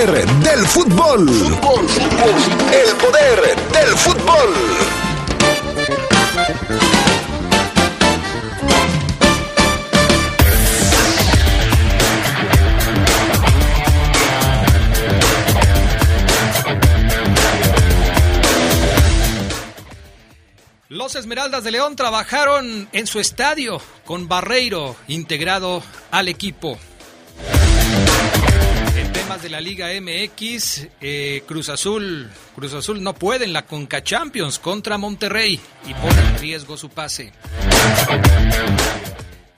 poder del fútbol. El poder del fútbol. Los Esmeraldas de León trabajaron en su estadio con Barreiro integrado al equipo. Temas de la Liga MX, eh, Cruz Azul, Cruz Azul no puede en la Conca Champions contra Monterrey y pone en riesgo su pase.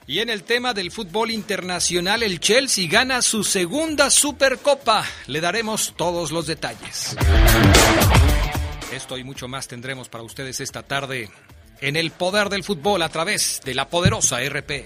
Y en el tema del fútbol internacional, el Chelsea gana su segunda Supercopa. Le daremos todos los detalles. Esto y mucho más tendremos para ustedes esta tarde en el poder del fútbol a través de la poderosa RP.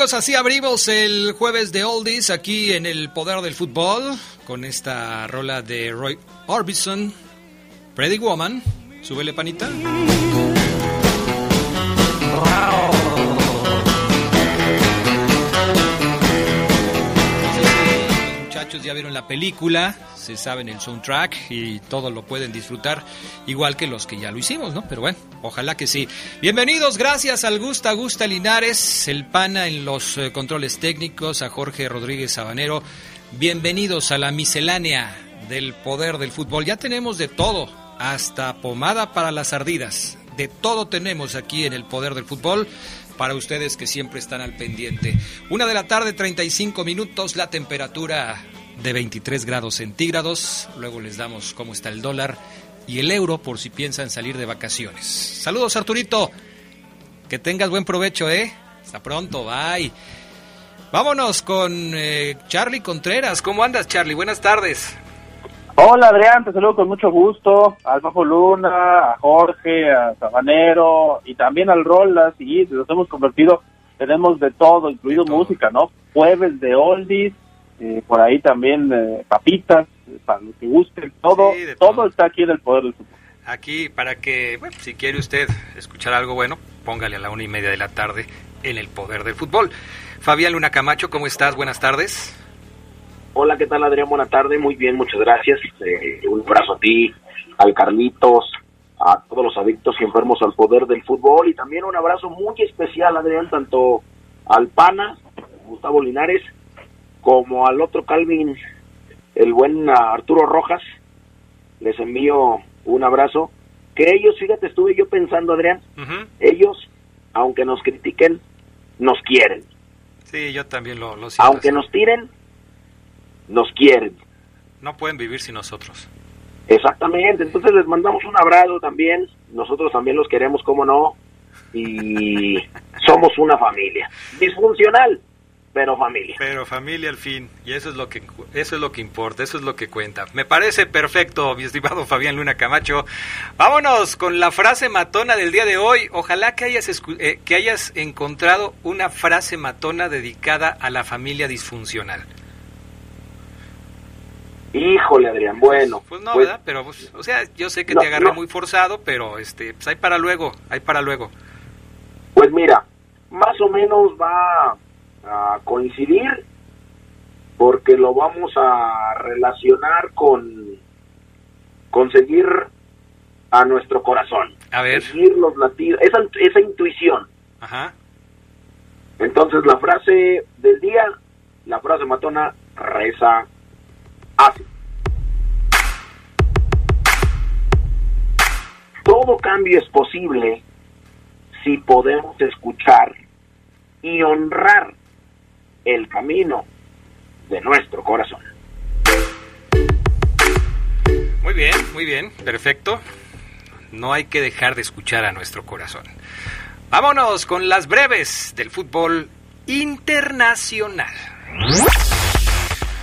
Así abrimos el jueves de Oldies aquí en el Poder del Fútbol con esta rola de Roy Orbison, Pretty Woman. Súbele panita. Muchachos ya vieron la película, se saben el soundtrack y todo lo pueden disfrutar igual que los que ya lo hicimos, ¿no? Pero bueno, ojalá que sí. Bienvenidos, gracias al Gusta Gusta Linares, el pana en los eh, controles técnicos, a Jorge Rodríguez Sabanero. Bienvenidos a la miscelánea del poder del fútbol. Ya tenemos de todo, hasta pomada para las ardidas. De todo tenemos aquí en el poder del fútbol para ustedes que siempre están al pendiente. Una de la tarde, 35 minutos, la temperatura de 23 grados centígrados. Luego les damos cómo está el dólar y el euro por si piensan salir de vacaciones. Saludos, Arturito. Que tengas buen provecho, ¿eh? Hasta pronto, bye. Vámonos con eh, Charlie Contreras. ¿Cómo andas, Charlie? Buenas tardes. Hola Adrián, te saludo con mucho gusto, al Bajo Luna, a Jorge, a Sabanero y también al Rolas, y nos hemos convertido, tenemos de todo, incluido De todo. música, ¿no? Jueves de oldies, eh, por ahí también eh, papitas, eh, para los que gusten, todo, Sí, todo. todo. está aquí en el poder del fútbol. Aquí para que, bueno, si quiere usted escuchar algo bueno, póngale a la una y media de la tarde en el poder del fútbol. Fabián Luna Camacho, ¿cómo estás? Buenas tardes. Hola, ¿qué tal Adrián? Buena tarde, muy bien, muchas gracias. Eh, un abrazo a ti, al Carlitos, a todos los adictos y enfermos al poder del fútbol y también un abrazo muy especial, Adrián, tanto al Pana, Gustavo Linares, como al otro Calvin, el buen Arturo Rojas. Les envío un abrazo. Que ellos, fíjate, estuve yo pensando, Adrián, ellos, aunque nos critiquen, nos quieren. Sí, yo también lo, lo siento. Aunque así. nos tiren, nos quieren. No pueden vivir sin nosotros. Exactamente, entonces les mandamos un abrazo también, nosotros también los queremos, como no, y somos una familia, disfuncional, pero familia. Pero familia al fin, y eso es lo que eso es lo que importa, eso es lo que cuenta. Me parece perfecto, mi estimado Fabián Luna Camacho. Vámonos con la frase matona del día de hoy. Ojalá que hayas escu- eh, que hayas encontrado una frase matona dedicada a la familia disfuncional. Híjole, Adrián, bueno, Pues no, pues, ¿verdad? Pero pues, o sea, yo sé que No, te agarré no. muy forzado, pero este, pues hay para luego, hay para luego. pues mira, más o menos va a coincidir porque lo vamos a relacionar con conseguir a nuestro corazón, A ver, seguir los latidos, esa, esa intuición. ajá. Entonces la frase del día, la frase matona reza así. Todo cambio es posible si podemos escuchar y honrar el camino de nuestro corazón. Muy bien, muy bien, perfecto. No hay que dejar de escuchar a nuestro corazón. Vámonos con las breves del fútbol internacional.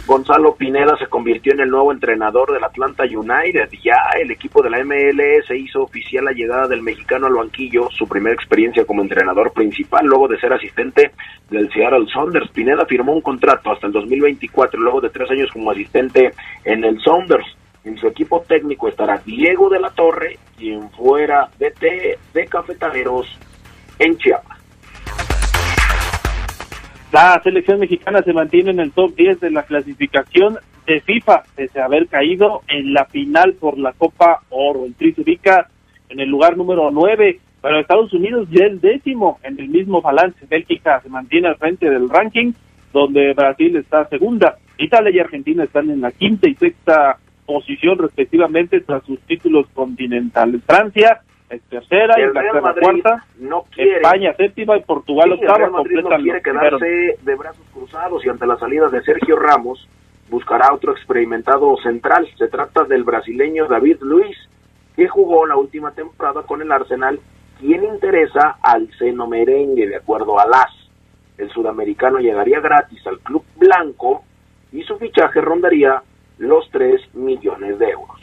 Gonzalo Pineda se convirtió en el nuevo entrenador del Atlanta United. Ya el equipo de la MLS hizo oficial la llegada del mexicano al banquillo, su primera experiencia como entrenador principal, luego de ser asistente del Seattle Saunders. Pineda firmó un contrato hasta el 2024, luego de tres años como asistente en el Saunders. En su equipo técnico estará Diego de la Torre, quien fuera DT de Cafetaleros en Chiapas. La selección mexicana se mantiene en el top 10 de la clasificación de FIFA, pese a haber caído en la final por la Copa Oro. El Tri se ubica en el lugar número 9, pero Estados Unidos ya el décimo en el mismo balance. Bélgica se mantiene al frente del ranking, donde Brasil está segunda. Italia y Argentina están en la quinta y sexta posición respectivamente tras sus títulos continentales. Francia es tercera, El Inglaterra cuarta, no quiere España séptima y Portugal Sí, el octava Real Madrid no quiere los primeros. quedarse de brazos cruzados y ante la salida de Sergio Ramos buscará otro experimentado central. Se trata del brasileño David Luiz, que jugó la última temporada con el Arsenal, quien interesa al seno merengue, de acuerdo a las. El sudamericano llegaría gratis al club blanco y su fichaje rondaría los 3 millones de euros.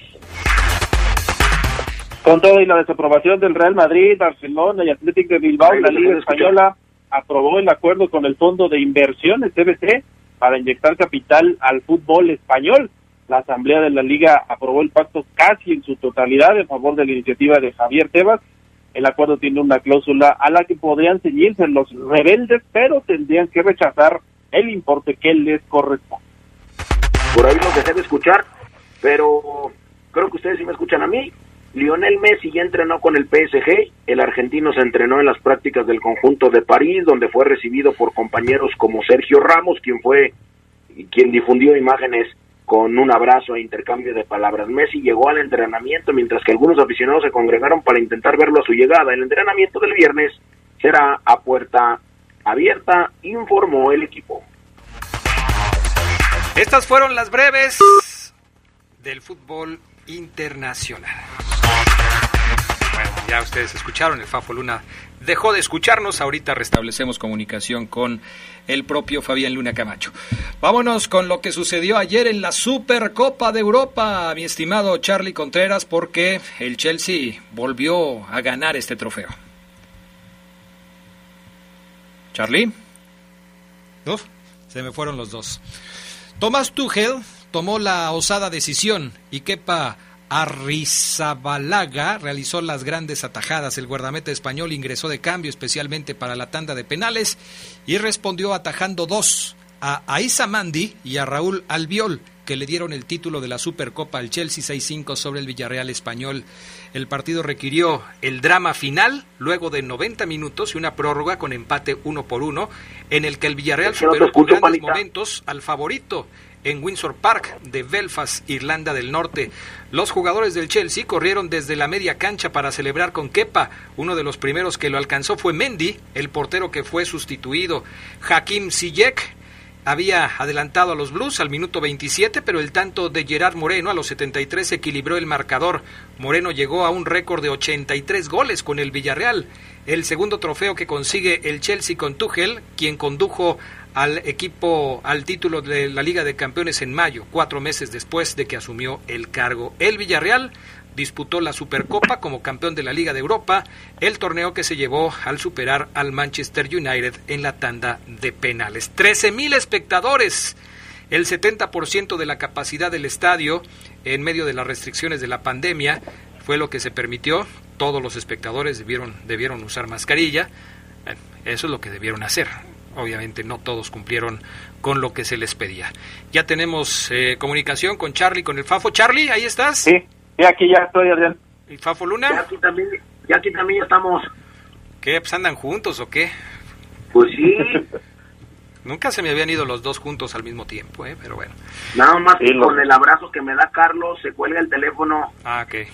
Con todo y la desaprobación del Real Madrid, Barcelona y Atlético de Bilbao, la Liga. Española aprobó el acuerdo con el Fondo de Inversiones, CBC, para inyectar capital al fútbol español. La Asamblea de la Liga aprobó el pacto casi en su totalidad en favor de la iniciativa de Javier Tebas. El acuerdo tiene una cláusula a la que podrían ceñirse los rebeldes, pero tendrían que rechazar el importe que les corresponde. por ahí los dejé de escuchar, pero creo que ustedes sí me escuchan a mí. Lionel Messi ya entrenó con el PSG, el argentino se entrenó en las prácticas del conjunto de París, donde fue recibido por compañeros como Sergio Ramos, quien fue quien difundió imágenes con un abrazo e intercambio de palabras. Messi llegó al entrenamiento mientras que algunos aficionados se congregaron para intentar verlo a su llegada. El entrenamiento del viernes será a puerta abierta, informó el equipo. Estas fueron las breves del fútbol internacional. Ya ustedes escucharon, el Fafo Luna dejó de escucharnos, ahorita restablecemos comunicación con el propio Fabián Luna Camacho. Vámonos con lo que sucedió ayer en la Supercopa de Europa, mi estimado Charlie Contreras, porque el Chelsea volvió a ganar este trofeo. Charlie. Uf, se me fueron los dos. Tomás Tuchel tomó la osada decisión y Kepa Arrizabalaga realizó las grandes atajadas. El guardameta español ingresó de cambio especialmente para la tanda de penales y respondió atajando dos a Aisa Mandi y a Raúl Albiol que le dieron el título de la Supercopa al Chelsea 6-5 sobre el Villarreal español. El partido requirió el drama final luego de 90 minutos y una prórroga con empate uno por uno en el que el Villarreal no superó con escucho, grandes panita. momentos al favorito en Windsor Park de Belfast, Irlanda del Norte. Los jugadores del Chelsea corrieron desde la media cancha para celebrar con Kepa. Uno de los primeros que lo alcanzó fue Mendy, el portero que fue sustituido. Hakim Ziyech había adelantado a los Blues al minuto 27, pero el tanto de Gerard Moreno a los 73 equilibró el marcador. Moreno llegó a un récord de 83 goles con el Villarreal, el segundo trofeo que consigue el Chelsea con Tuchel, quien condujo al equipo al título de la Liga de Campeones en mayo, cuatro meses después de que asumió el cargo. El Villarreal disputó la Supercopa como campeón de la Liga de Europa, el torneo que se llevó al superar al Manchester United en la tanda de penales. 13.000 espectadores, el 70% de la capacidad del estadio en medio de las restricciones de la pandemia fue lo que se permitió. Todos los espectadores debieron, debieron usar mascarilla. Eso es lo que debieron hacer. Obviamente no todos cumplieron con lo que se les pedía. Ya tenemos eh, comunicación con Charlie, con el Fafo. Charlie, ahí estás. Sí, sí, aquí ya estoy, Adrián. ¿Y Fafo Ya Luna? aquí también, ya aquí también ya estamos, ¿Qué? Pues andan juntos o qué? pues sí, Nunca se me habían ido los dos juntos al mismo tiempo, ¿eh? Pero bueno. nada más Sí, que lo- con el abrazo que me da Carlos, se cuelga el teléfono. Ah, ok.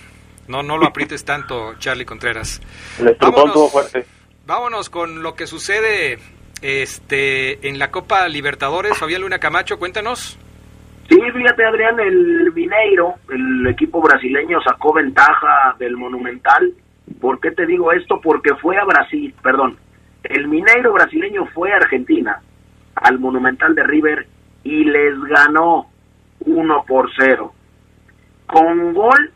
No, no lo aprietes tanto, Charlie Contreras. Estrujón Vámonos. tuvo fuerte. Vámonos con lo que sucede este en la Copa Libertadores. Fabián Luna Camacho, cuéntanos. Sí, fíjate Adrián, el Mineiro, el equipo brasileño sacó ventaja del Monumental ¿Por qué te digo esto? Porque fue a Brasil, perdón, el Mineiro brasileño fue a Argentina, al Monumental de River, y les ganó 1 por 0. Con gol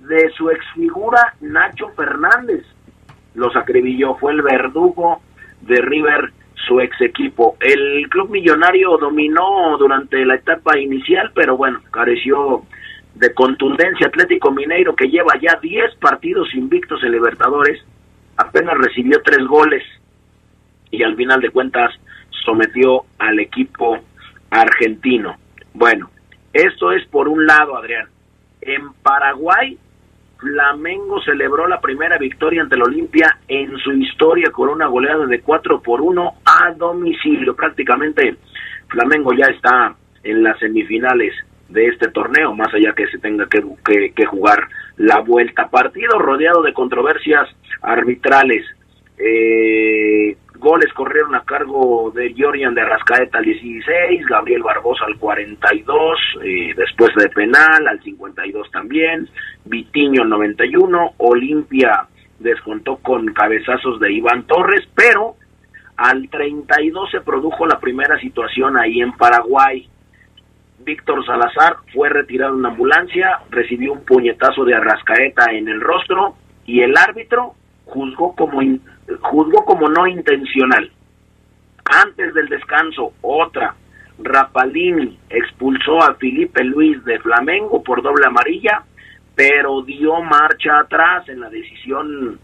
de su exfigura Nacho Fernández. Los acribilló, fue el verdugo de River, su ex equipo. El club millonario dominó durante la etapa inicial, pero bueno, careció de contundencia. Atlético Mineiro, que lleva ya 10 partidos invictos en Libertadores, apenas recibió 3 goles y al final de cuentas sometió al equipo argentino. Bueno, esto es por un lado, Adrián. En Paraguay, Flamengo celebró la primera victoria ante el Olimpia en su historia con una goleada de 4 por 1 a domicilio. Prácticamente Flamengo ya está en las semifinales de este torneo, más allá que se tenga que, que, que jugar la vuelta. Partido rodeado de controversias arbitrales. Eh, goles corrieron a cargo de Jorian de Arrascaeta al 16, Gabriel Barbosa al 42, eh, después de penal al 52 también, Vitiño al 91, Olimpia descontó con cabezazos de Iván Torres, pero al 32 se produjo la primera situación ahí en Paraguay. Víctor Salazar fue retirado en ambulancia, recibió un puñetazo de Arrascaeta en el rostro y el árbitro juzgó como juzgó como no intencional. Antes del descanso, otra. Rapalini expulsó a Felipe Luis de Flamengo por doble amarilla, pero dio marcha atrás en la decisión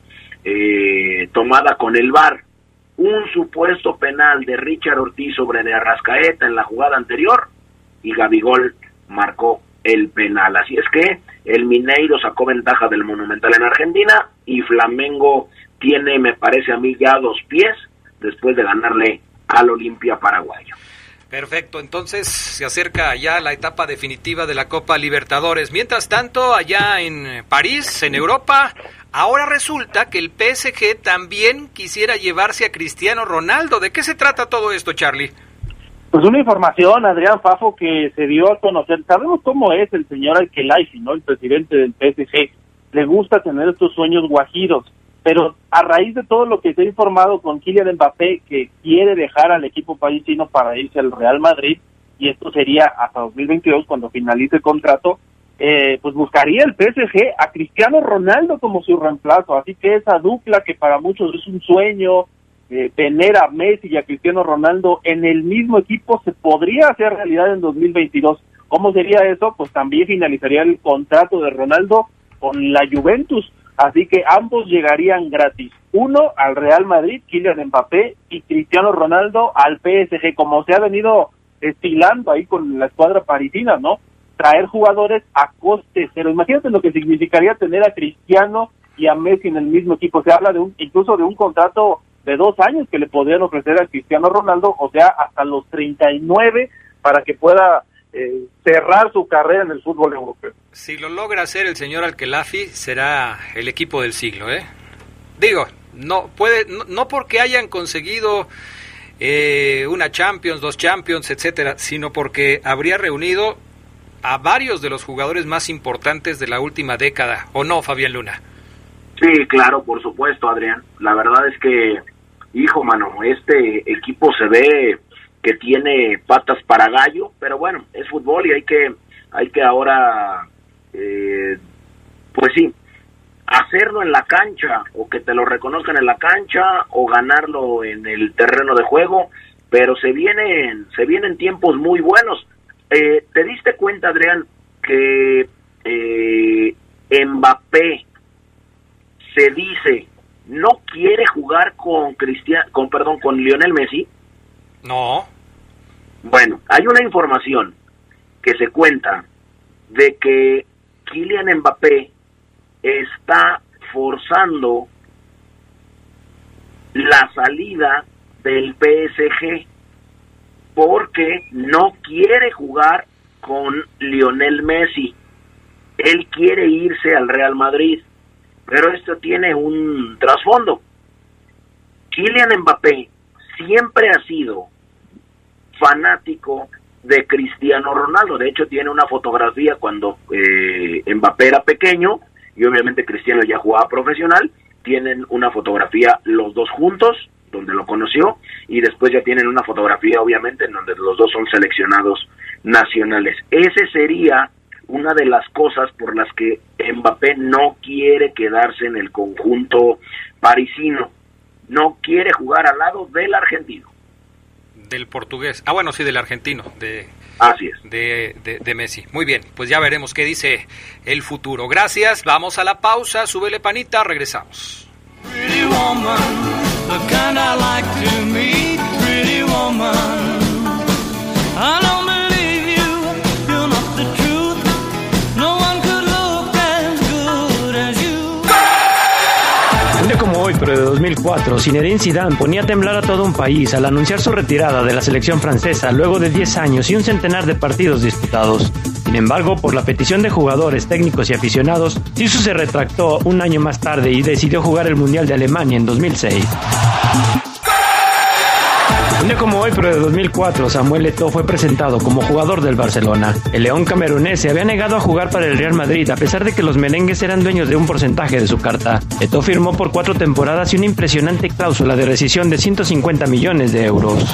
eh, tomada con el VAR. Un supuesto penal de Richard Ortiz sobre de Arrascaeta en la jugada anterior y Gabigol marcó el penal. Así es que el Mineiro sacó ventaja del Monumental en Argentina y Flamengo tiene, me parece a mí, ya dos pies después de ganarle al Olimpia paraguayo. Perfecto, entonces se acerca ya la etapa definitiva de la Copa Libertadores. Mientras tanto, allá en París, en Europa, ahora resulta que el PSG también quisiera llevarse a Cristiano Ronaldo. ¿De qué se trata todo esto, Charlie? Pues una información, Adrián Fafo, que se dio a conocer. Sabemos cómo es el señor Alquelaifi, ¿no? El presidente del PSG. Le gusta tener estos sueños guajiros pero a raíz de todo lo que se ha informado con Kylian Mbappé, que quiere dejar al equipo parisino para irse al Real Madrid, y esto sería hasta 2022 cuando finalice el contrato, eh, pues buscaría el PSG a Cristiano Ronaldo como su reemplazo. Así que esa dupla que para muchos es un sueño, eh, tener a Messi y a Cristiano Ronaldo en el mismo equipo se podría hacer realidad en 2022. ¿Cómo sería eso? Pues también finalizaría el contrato de Ronaldo con la Juventus Así que ambos llegarían gratis. Uno al Real Madrid, Kylian Mbappé, y Cristiano Ronaldo al PSG, como se ha venido estilando ahí con la escuadra parisina, ¿no? Traer jugadores a coste cero. Imagínate lo que significaría tener a Cristiano y a Messi en el mismo equipo. Se habla de un, incluso de un contrato de dos años que le podrían ofrecer a Cristiano Ronaldo, o sea, hasta los 39 para que pueda eh, cerrar su carrera en el fútbol europeo. Si lo logra hacer el señor Alquelafi, será el equipo del siglo, ¿eh? Digo, no puede, no, porque hayan conseguido eh, una Champions, dos Champions, etcétera, sino porque habría reunido a varios de los jugadores más importantes de la última década, ¿o no, Fabián Luna? Sí, claro, por supuesto, Adrián. La verdad es que, hijo, mano, este equipo se ve que tiene patas para gallo, pero bueno, es fútbol y hay que, hay que ahora, eh, pues sí, hacerlo en la cancha o que te lo reconozcan en la cancha o ganarlo en el terreno de juego, pero se vienen, se vienen tiempos muy buenos. Eh, ¿Te diste cuenta, Adrián, que eh, Mbappé se dice no quiere jugar con Cristian, con perdón, con Lionel Messi? No. Bueno, hay una información que se cuenta de que Kylian Mbappé está forzando la salida del PSG porque no quiere jugar con Lionel Messi. Él quiere irse al Real Madrid, pero esto tiene un trasfondo. Kylian Mbappé siempre ha sido fanático de Cristiano Ronaldo. De hecho, tiene una fotografía cuando eh, Mbappé era pequeño y obviamente Cristiano ya jugaba profesional, tienen una fotografía los dos juntos, donde lo conoció, y después ya tienen una fotografía obviamente en donde los dos son seleccionados nacionales. Ese sería una de las cosas por las que Mbappé no quiere quedarse en el conjunto parisino, no quiere jugar al lado del argentino. Del portugués. Ah, bueno, sí, del argentino, de, Así es. de, de, de Messi. Muy bien, pues ya veremos qué dice el futuro. Gracias, vamos a la pausa, súbele panita, regresamos. Pretty woman, the kind I like to meet. Pretty woman, 2004, Zinedine Zidane ponía a temblar a todo un país al anunciar su retirada de la selección francesa luego de 10 años y un centenar de partidos disputados. Sin embargo, por la petición de jugadores, técnicos y aficionados, Zizou se retractó un año más tarde y decidió jugar el Mundial de Alemania en 2006. Un día como hoy, pero de 2004, Samuel Eto'o fue presentado como jugador del Barcelona. El león camerunés se había negado a jugar para el Real Madrid a pesar de que los merengues eran dueños de un porcentaje de su carta. Eto'o firmó por cuatro temporadas y una impresionante cláusula de rescisión de 150 millones de euros.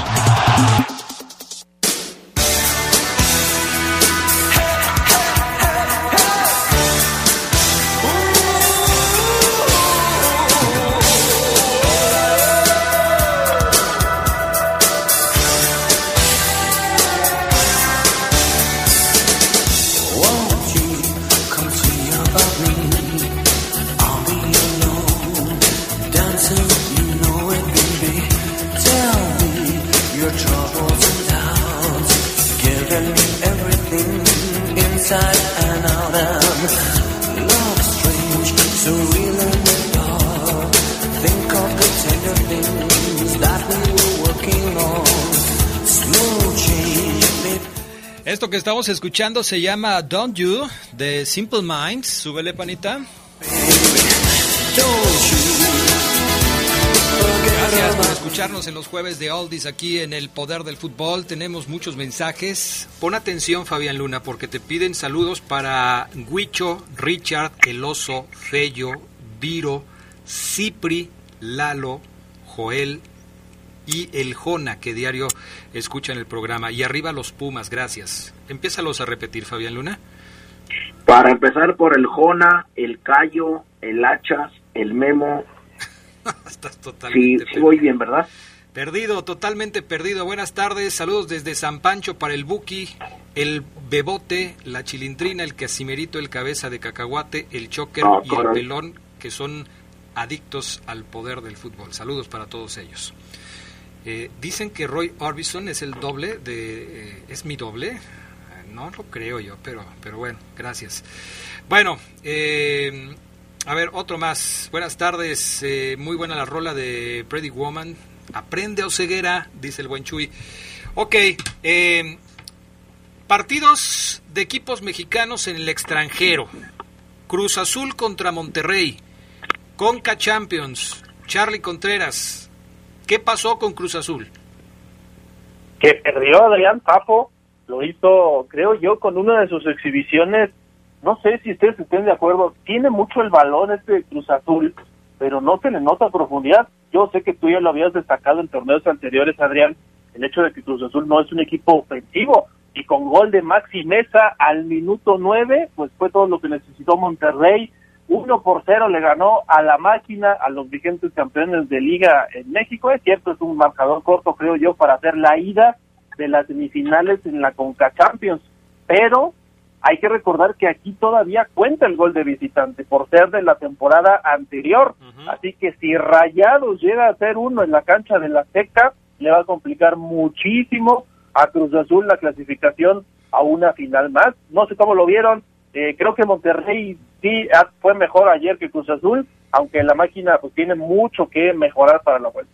Escuchando se llama Don't You de Simple Minds. Súbele panita. Gracias por escucharnos en los jueves de Oldies aquí en el Poder del Fútbol. Tenemos muchos mensajes. Pon atención, Fabián Luna, porque te piden saludos para Huicho, Richard, El Oso, Fello, Viro, Cipri, Lalo, Joel y El Jona, que diario escuchan el programa. Y arriba los Pumas, gracias. Empiézalos a repetir, Fabián Luna. Para empezar por el Jona, el Cayo, el Hachas, el Memo. Estás totalmente sí voy bien, ¿verdad? Perdido, totalmente perdido. Buenas tardes, saludos desde San Pancho para el Buki, el Bebote, la Chilindrina, el Casimerito, el Cabeza de Cacahuate, el Choker Ah, y el. Pelón, que son adictos al poder del fútbol. Saludos para todos ellos. Eh, dicen que Roy Orbison es el doble de... eh, ¿Es mi doble? Eh, No lo creo yo, pero, pero bueno, gracias. Bueno, a ver, otro más. Buenas tardes, muy buena la rola de Pretty Woman. Aprende o ceguera, dice el buen Chuy. Ok, partidos de equipos mexicanos en el extranjero. Cruz Azul contra Monterrey. Conca Champions. Charlie Contreras. ¿Qué pasó con Cruz Azul? que perdió Adrián Papo, lo hizo, creo yo, con una de sus exhibiciones, no sé si ustedes estén de acuerdo, tiene mucho el balón este Cruz Azul, pero no se le nota profundidad. Yo sé que tú ya lo habías destacado en torneos anteriores, Adrián, el hecho de que Cruz Azul no es un equipo ofensivo, y con gol de Maxi Mesa al minuto nueve, pues fue todo lo que necesitó Monterrey, uno por cero le ganó a la máquina, a los vigentes campeones de liga en México. Es cierto, es un marcador corto, creo yo, para hacer la ida de las semifinales en la Conca Champions. Pero hay que recordar que aquí todavía cuenta el gol de visitante por ser de la temporada anterior. Así que si Rayados llega a ser uno en la cancha de la Seca, le va a complicar muchísimo a Cruz Azul la clasificación a una final más. No sé cómo lo vieron. Eh, creo que Monterrey sí ah, fue mejor ayer que Cruz Azul, aunque la máquina pues tiene mucho que mejorar para la vuelta.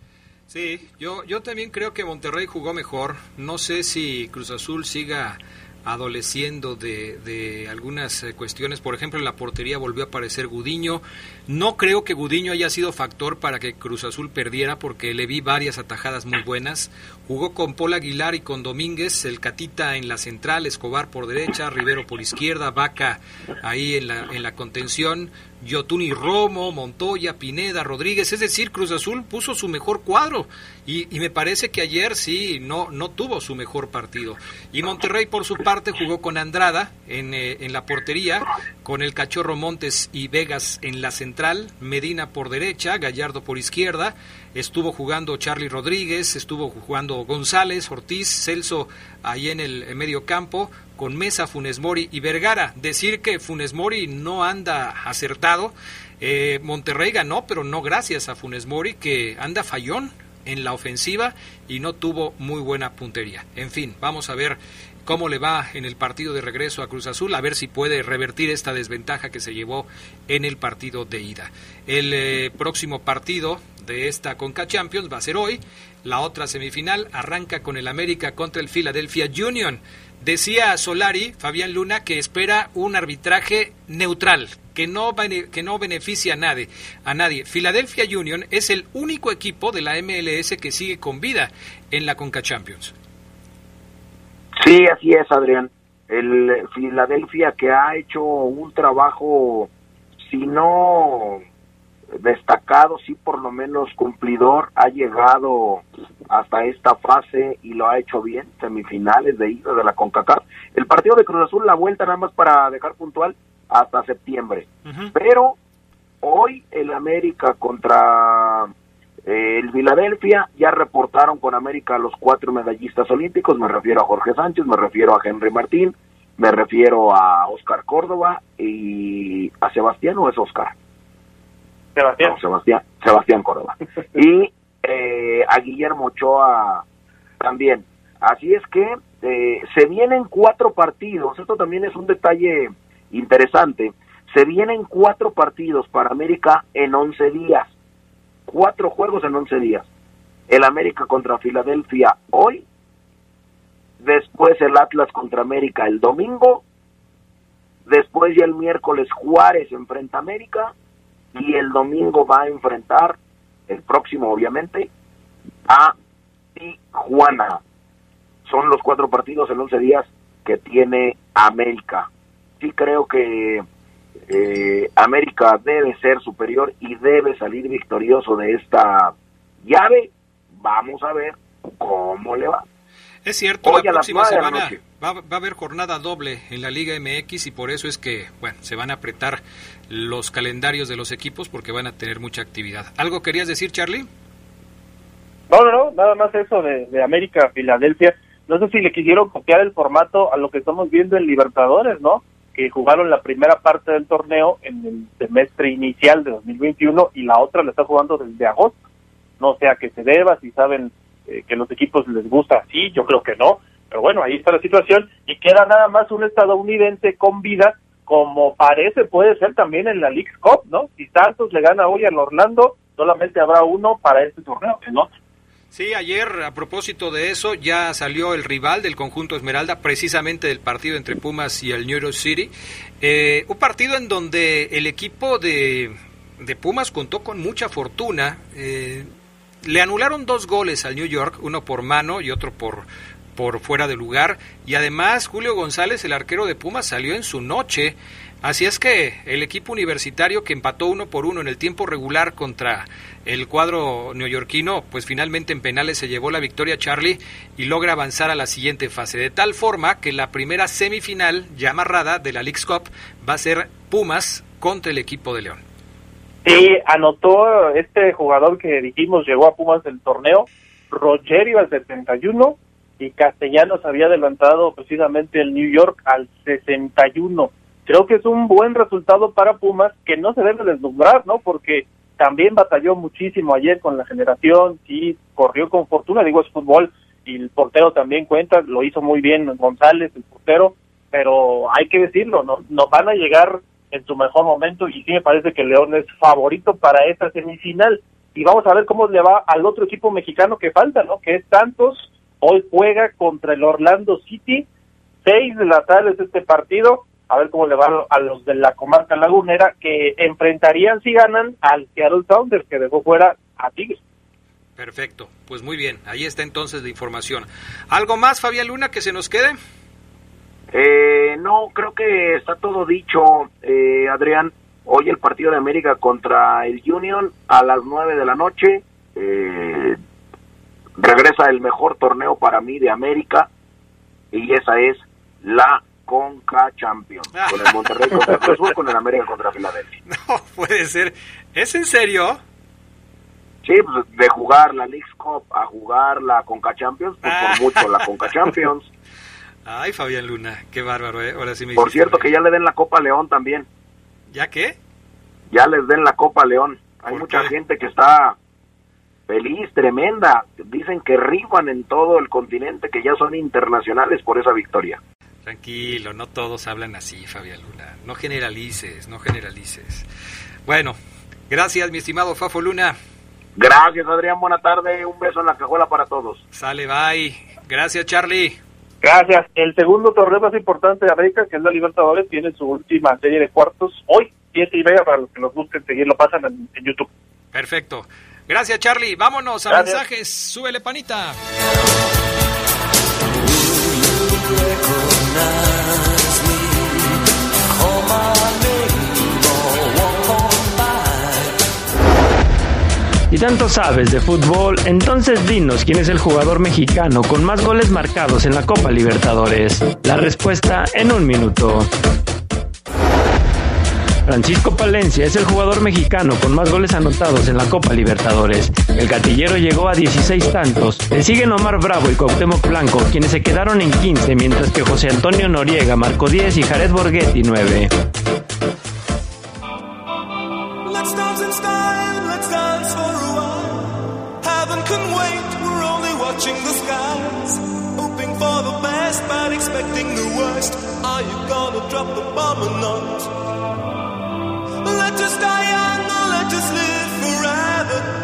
Sí, yo, yo también creo que Monterrey jugó mejor. No sé si Cruz Azul siga adoleciendo de, de algunas eh, cuestiones. Por ejemplo, en la portería volvió a aparecer Gudiño. No creo que Gudiño haya sido factor para que Cruz Azul perdiera porque le vi varias atajadas muy buenas. Jugó con Paul Aguilar y con Domínguez, el Catita en la central, Escobar por derecha, Rivero por izquierda, Vaca ahí en la, en la contención. Yotuni Romo, Montoya, Pineda, Rodríguez, es decir, Cruz Azul puso su mejor cuadro y, me parece que ayer sí no, no tuvo su mejor partido. Y Monterrey por su parte jugó con Andrada en, eh, en la portería, con el Cachorro Montes y Vegas en la central, Medina por derecha, Gallardo por izquierda, estuvo jugando Charlie Rodríguez, estuvo jugando González, Ortiz, Celso ahí en el medio campo, con Mesa, Funes Mori y Vergara. Decir que Funes Mori no anda acertado, eh, Monterrey ganó, pero no gracias a Funes Mori, que anda fallón en la ofensiva y no tuvo muy buena puntería. En fin, vamos a ver cómo le va en el partido de regreso a Cruz Azul, a ver si puede revertir esta desventaja que se llevó en el partido de ida. El eh, próximo partido de esta Conca Champions va a ser hoy. La otra semifinal arranca con el América contra el Philadelphia Union. Decía Solari, Fabián Luna, que espera un arbitraje neutral, que no, que no beneficia a nadie, a nadie. Philadelphia Union es el único equipo de la MLS que sigue con vida en la Conca Champions. Sí, así es, Adrián. El Philadelphia que ha hecho un trabajo, si no destacado, sí por lo menos cumplidor, ha llegado hasta esta fase y lo ha hecho bien, semifinales de ida de la CONCACAF. El partido de Cruz Azul, la vuelta nada más para dejar puntual hasta septiembre. Pero hoy el América contra eh, el Filadelfia ya reportaron con América los cuatro medallistas olímpicos, me refiero a Jorge Sánchez, me refiero a Henry Martín, me refiero a Oscar Córdoba y a Sebastián o es Oscar. Sebastián. Sebastián, Sebastián Córdoba. y eh, a Guillermo Ochoa también. Así es que eh, se vienen cuatro partidos, esto también es un detalle interesante, se vienen cuatro partidos para América en once días, cuatro juegos en once días. El América contra Filadelfia hoy, después el Atlas contra América el domingo, después ya el miércoles Juárez enfrenta a América y el domingo va a enfrentar, el próximo obviamente, a Tijuana. Son los cuatro partidos en 11 días que tiene América. Sí creo que eh, América debe ser superior y debe salir victorioso de esta llave. Vamos a ver cómo le va. Es cierto, la próxima semana va, a haber jornada doble en la Liga MX y por eso es que, bueno, se van a apretar los calendarios de los equipos porque van a tener mucha actividad. ¿Algo querías decir, Charlie? No, no, no, nada más eso de, de América, Filadelfia. No sé si le quisieron copiar el formato a lo que estamos viendo en Libertadores, ¿no? Que jugaron la primera parte del torneo en el semestre inicial de 2021 y la otra la está jugando desde agosto. No sé a qué se deba, si saben eh, que los equipos les gusta así, yo creo que no, pero bueno, ahí está la situación y queda nada más un estadounidense con vida como parece puede ser también en la League Cup, ¿no? Si Santos le gana hoy al Orlando, solamente habrá uno para este torneo, ¿no? Sí, ayer a propósito de eso ya salió el rival del conjunto Esmeralda, precisamente del partido entre Pumas y el New York City. Eh, un partido en donde el equipo de, de Pumas contó con mucha fortuna. Eh, le anularon dos goles al New York, uno por mano y otro por, por fuera de lugar. Y además Julio González, el arquero de Pumas, salió en su noche. Así es que el equipo universitario que empató uno por uno en el tiempo regular contra el cuadro neoyorquino, pues finalmente en penales se llevó la victoria Charlie y logra avanzar a la siguiente fase. De tal forma que la primera semifinal ya amarrada de la League's Cup va a ser Pumas contra el equipo de León. Sí, anotó este jugador que dijimos llegó a Pumas del torneo, Rogerio al 71 y Castellanos había adelantado precisamente el New York al 61. Creo que es un buen resultado para Pumas que no se debe deslumbrar, ¿no? Porque también batalló muchísimo ayer con la generación, sí, corrió con fortuna, digo, es fútbol y el portero también cuenta, lo hizo muy bien González, el portero, pero hay que decirlo, no, no van a llegar en su mejor momento y sí me parece que León es favorito para esta semifinal y vamos a ver cómo le va al otro equipo mexicano que falta, ¿no? Que es Santos, hoy juega contra el Orlando City, seis de la tarde es este partido, a ver cómo le va a los de la comarca lagunera que enfrentarían si ganan al Seattle Sounders que dejó fuera a Tigres. Perfecto, pues muy bien, ahí está entonces la información. ¿Algo más, Fabián Luna, que se nos quede? Eh, no, creo que está todo dicho, eh, Adrián. Hoy el partido de América contra el Union a las 9 de la noche. Eh, regresa el mejor torneo para mí de América y esa es la Conca Champions. Con el Monterrey contra Cruz Azul, con el América contra Filadelfia. No puede ser. ¿Es en serio? Sí, pues, de jugar la League Cup a jugar la Conca Champions, pues Ah. por mucho la Conca Champions. Ay, Fabián Luna, qué bárbaro, ¿eh? Ahora sí me Por cierto, que ya le den la Copa León también. ¿Ya qué? Ya les den la Copa León. Hay ¿Por mucha qué? gente que está feliz, tremenda. Dicen que riban en todo el continente, que ya son internacionales por esa victoria. Tranquilo, no todos hablan así, Fabián Luna. No generalices, no generalices. Bueno, gracias, mi estimado Fafo Luna. Gracias, Adrián. Buena tarde. Un beso en la cajuela para todos. Sale, bye. Gracias, Charlie. Gracias. El segundo torneo más importante de América, que es la Libertadores, tiene su última serie de cuartos hoy, siete y media, para los que los busquen seguir, lo pasan en, en YouTube. Perfecto. Gracias, Charlie. Vámonos a Gracias. mensajes. Súbele, panita. Y tanto sabes de fútbol, entonces dinos quién es el jugador mexicano con más goles marcados en la Copa Libertadores. La respuesta en un minuto. Francisco Palencia es el jugador mexicano con más goles anotados en la Copa Libertadores. El gatillero llegó a 16 tantos. Le siguen Omar Bravo y Cuauhtémoc Blanco, quienes se quedaron en 15, mientras que José Antonio Noriega marcó 10 y Jared Borghetti 9. Let's dance in style, let's dance for a while. Heaven can wait, we're only watching the skies. Hoping for the best, but expecting the worst. Are you gonna drop the bomb or not?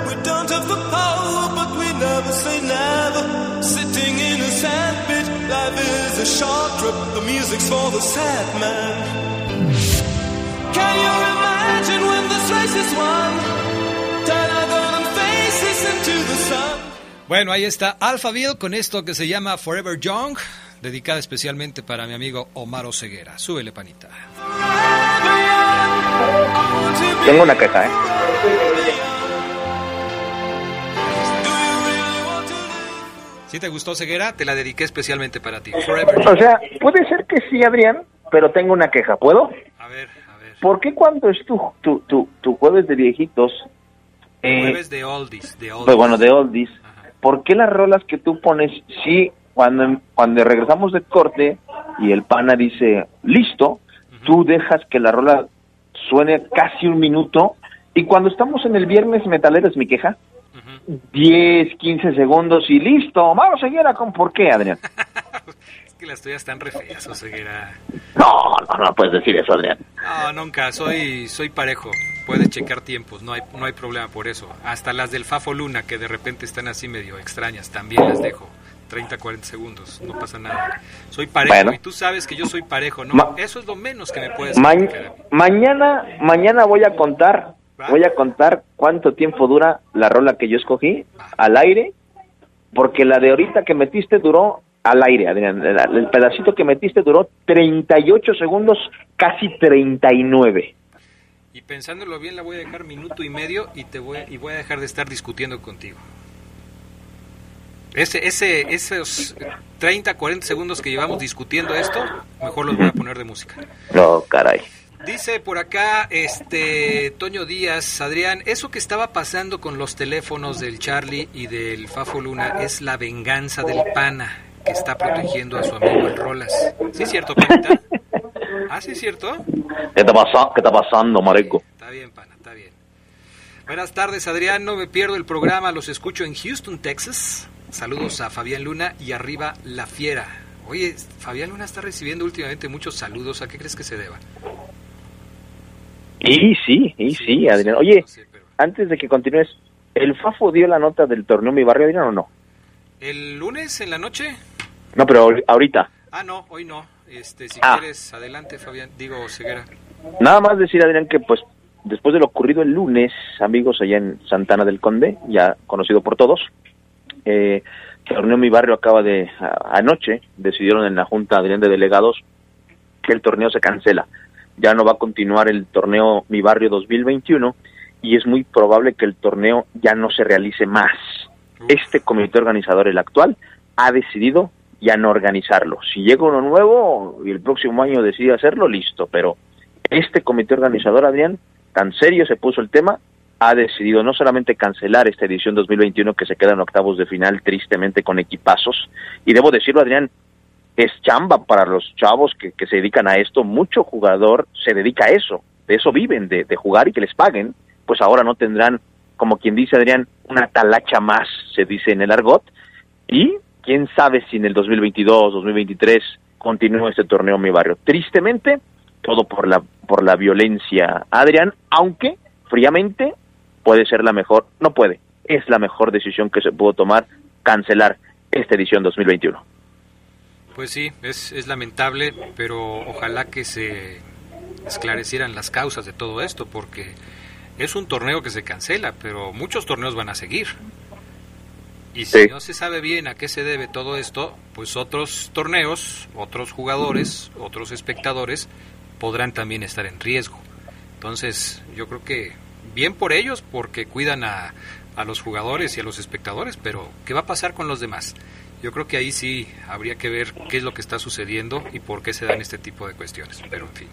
We don't have the power, but we never never. Sitting in a is a short trip. The music's for the sad man. Bueno, ahí está Alphaville con esto que se llama Forever Young, dedicada especialmente para mi amigo Omar Oseguera. Súbele, panita. Tengo una queja, ¿eh? Si te gustó Ceguera, te la dediqué especialmente para ti. Forever O sea, puede ser que sí, Adrián, pero tengo una queja. ¿Puedo? A ver, a ver. ¿Por qué cuando es tu, tu, tu, tu jueves de viejitos, eh, Jueves de Oldies, de Oldies. pues bueno, de oldies, ¿por qué las rolas que tú pones, sí, cuando, cuando regresamos de corte y el pana dice, listo, tú dejas que la rola suene casi un minuto y cuando estamos en el viernes metalero es mi queja, 10, 15 segundos y listo, vamos a seguir a con por qué, Adrián. Es que las tuyas están re feas, Oseguera. No, no, no puedes decir eso, Adrián. No, nunca, soy, soy parejo. Puedes checar tiempos, no hay, no hay problema por eso. Hasta las del Fafo Luna, que de repente están así medio extrañas, también las dejo. 30, 40 segundos, no pasa nada. Soy parejo Bueno. y tú sabes que yo soy parejo, ¿no? Ma- eso es lo menos que me puedes Ma- mañana, mañana voy a contar, Va. voy a contar cuánto tiempo dura la rola que yo escogí al aire, porque la de ahorita que metiste duró al aire, Adrián. El, el pedacito que metiste duró 38 segundos, casi 39. Y pensándolo bien, la voy a dejar minuto y medio y te voy, y voy a dejar de estar discutiendo contigo. Ese, ese, esos 30, 40 segundos que llevamos discutiendo esto, mejor los voy a poner de música. No, caray. Dice por acá este Toño Díaz, Adrián, eso que estaba pasando con los teléfonos del Charlie y del Fafo Luna es la venganza del pana que está protegiendo a su amigo el Rolas. ¿Sí es cierto, panita? ¿Ah, sí es cierto? ¿Qué está, pasando, ¿Qué está pasando, Mareco? Está bien, pana, está bien. Buenas tardes, Adrián. No me pierdo el programa. Los escucho en Houston, Texas. Saludos a Fabián Luna y arriba La Fiera. Oye, Fabián Luna está recibiendo últimamente muchos saludos. ¿A qué crees que se deba? Y sí, y sí, Adrián. Oye, pero- antes de que continúes, ¿el Fafo dio la nota del torneo Mi Barrio, Adrián, o no? ¿El lunes en la noche? No, pero ahor- ahorita. Ah, no, hoy no. Este, si Ah. quieres, adelante, Fabián. Digo, Ceguera. Nada más decir, Adrián, que pues después de lo ocurrido el lunes, amigos allá en Santana del Conde, ya conocido por todos, eh, torneo Mi Barrio acaba de, a- anoche, decidieron en la Junta Adrián de Delegados que el torneo se cancela. ya no va a continuar el torneo Mi Barrio 2021 y es muy probable que el torneo ya no se realice más. Este comité organizador, el actual, ha decidido ya no organizarlo. Si llega uno nuevo y el próximo año decide hacerlo, listo, pero este comité organizador, Adrián, tan serio se puso el tema, ha decidido no solamente cancelar esta edición 2021 que se queda en octavos de final tristemente con equipazos, y debo decirlo, Adrián, es chamba para los chavos que, se dedican a esto, mucho jugador se dedica a eso, de eso viven, de, jugar y que les paguen, pues ahora no tendrán, como quien dice Adrián, una talacha más, se dice en el argot, y quién sabe si en el 2022, 2023 continúa este torneo mi barrio. Tristemente, todo por la por la violencia, Adrián, aunque fríamente puede ser la mejor, no puede, es la mejor decisión que se pudo tomar cancelar esta edición 2021. Pues sí, es, es lamentable, pero ojalá que se esclarecieran las causas de todo esto, porque es un torneo que se cancela, pero muchos torneos van a seguir. Y si Sí. no se sabe bien a qué se debe todo esto, pues otros torneos, otros jugadores, otros espectadores podrán también estar en riesgo. Entonces, yo creo que bien por ellos, porque cuidan a, a los jugadores y a los espectadores, pero ¿qué va a pasar con los demás? Yo creo que ahí sí habría que ver qué es lo que está sucediendo y por qué se dan este tipo de cuestiones. Pero en fin.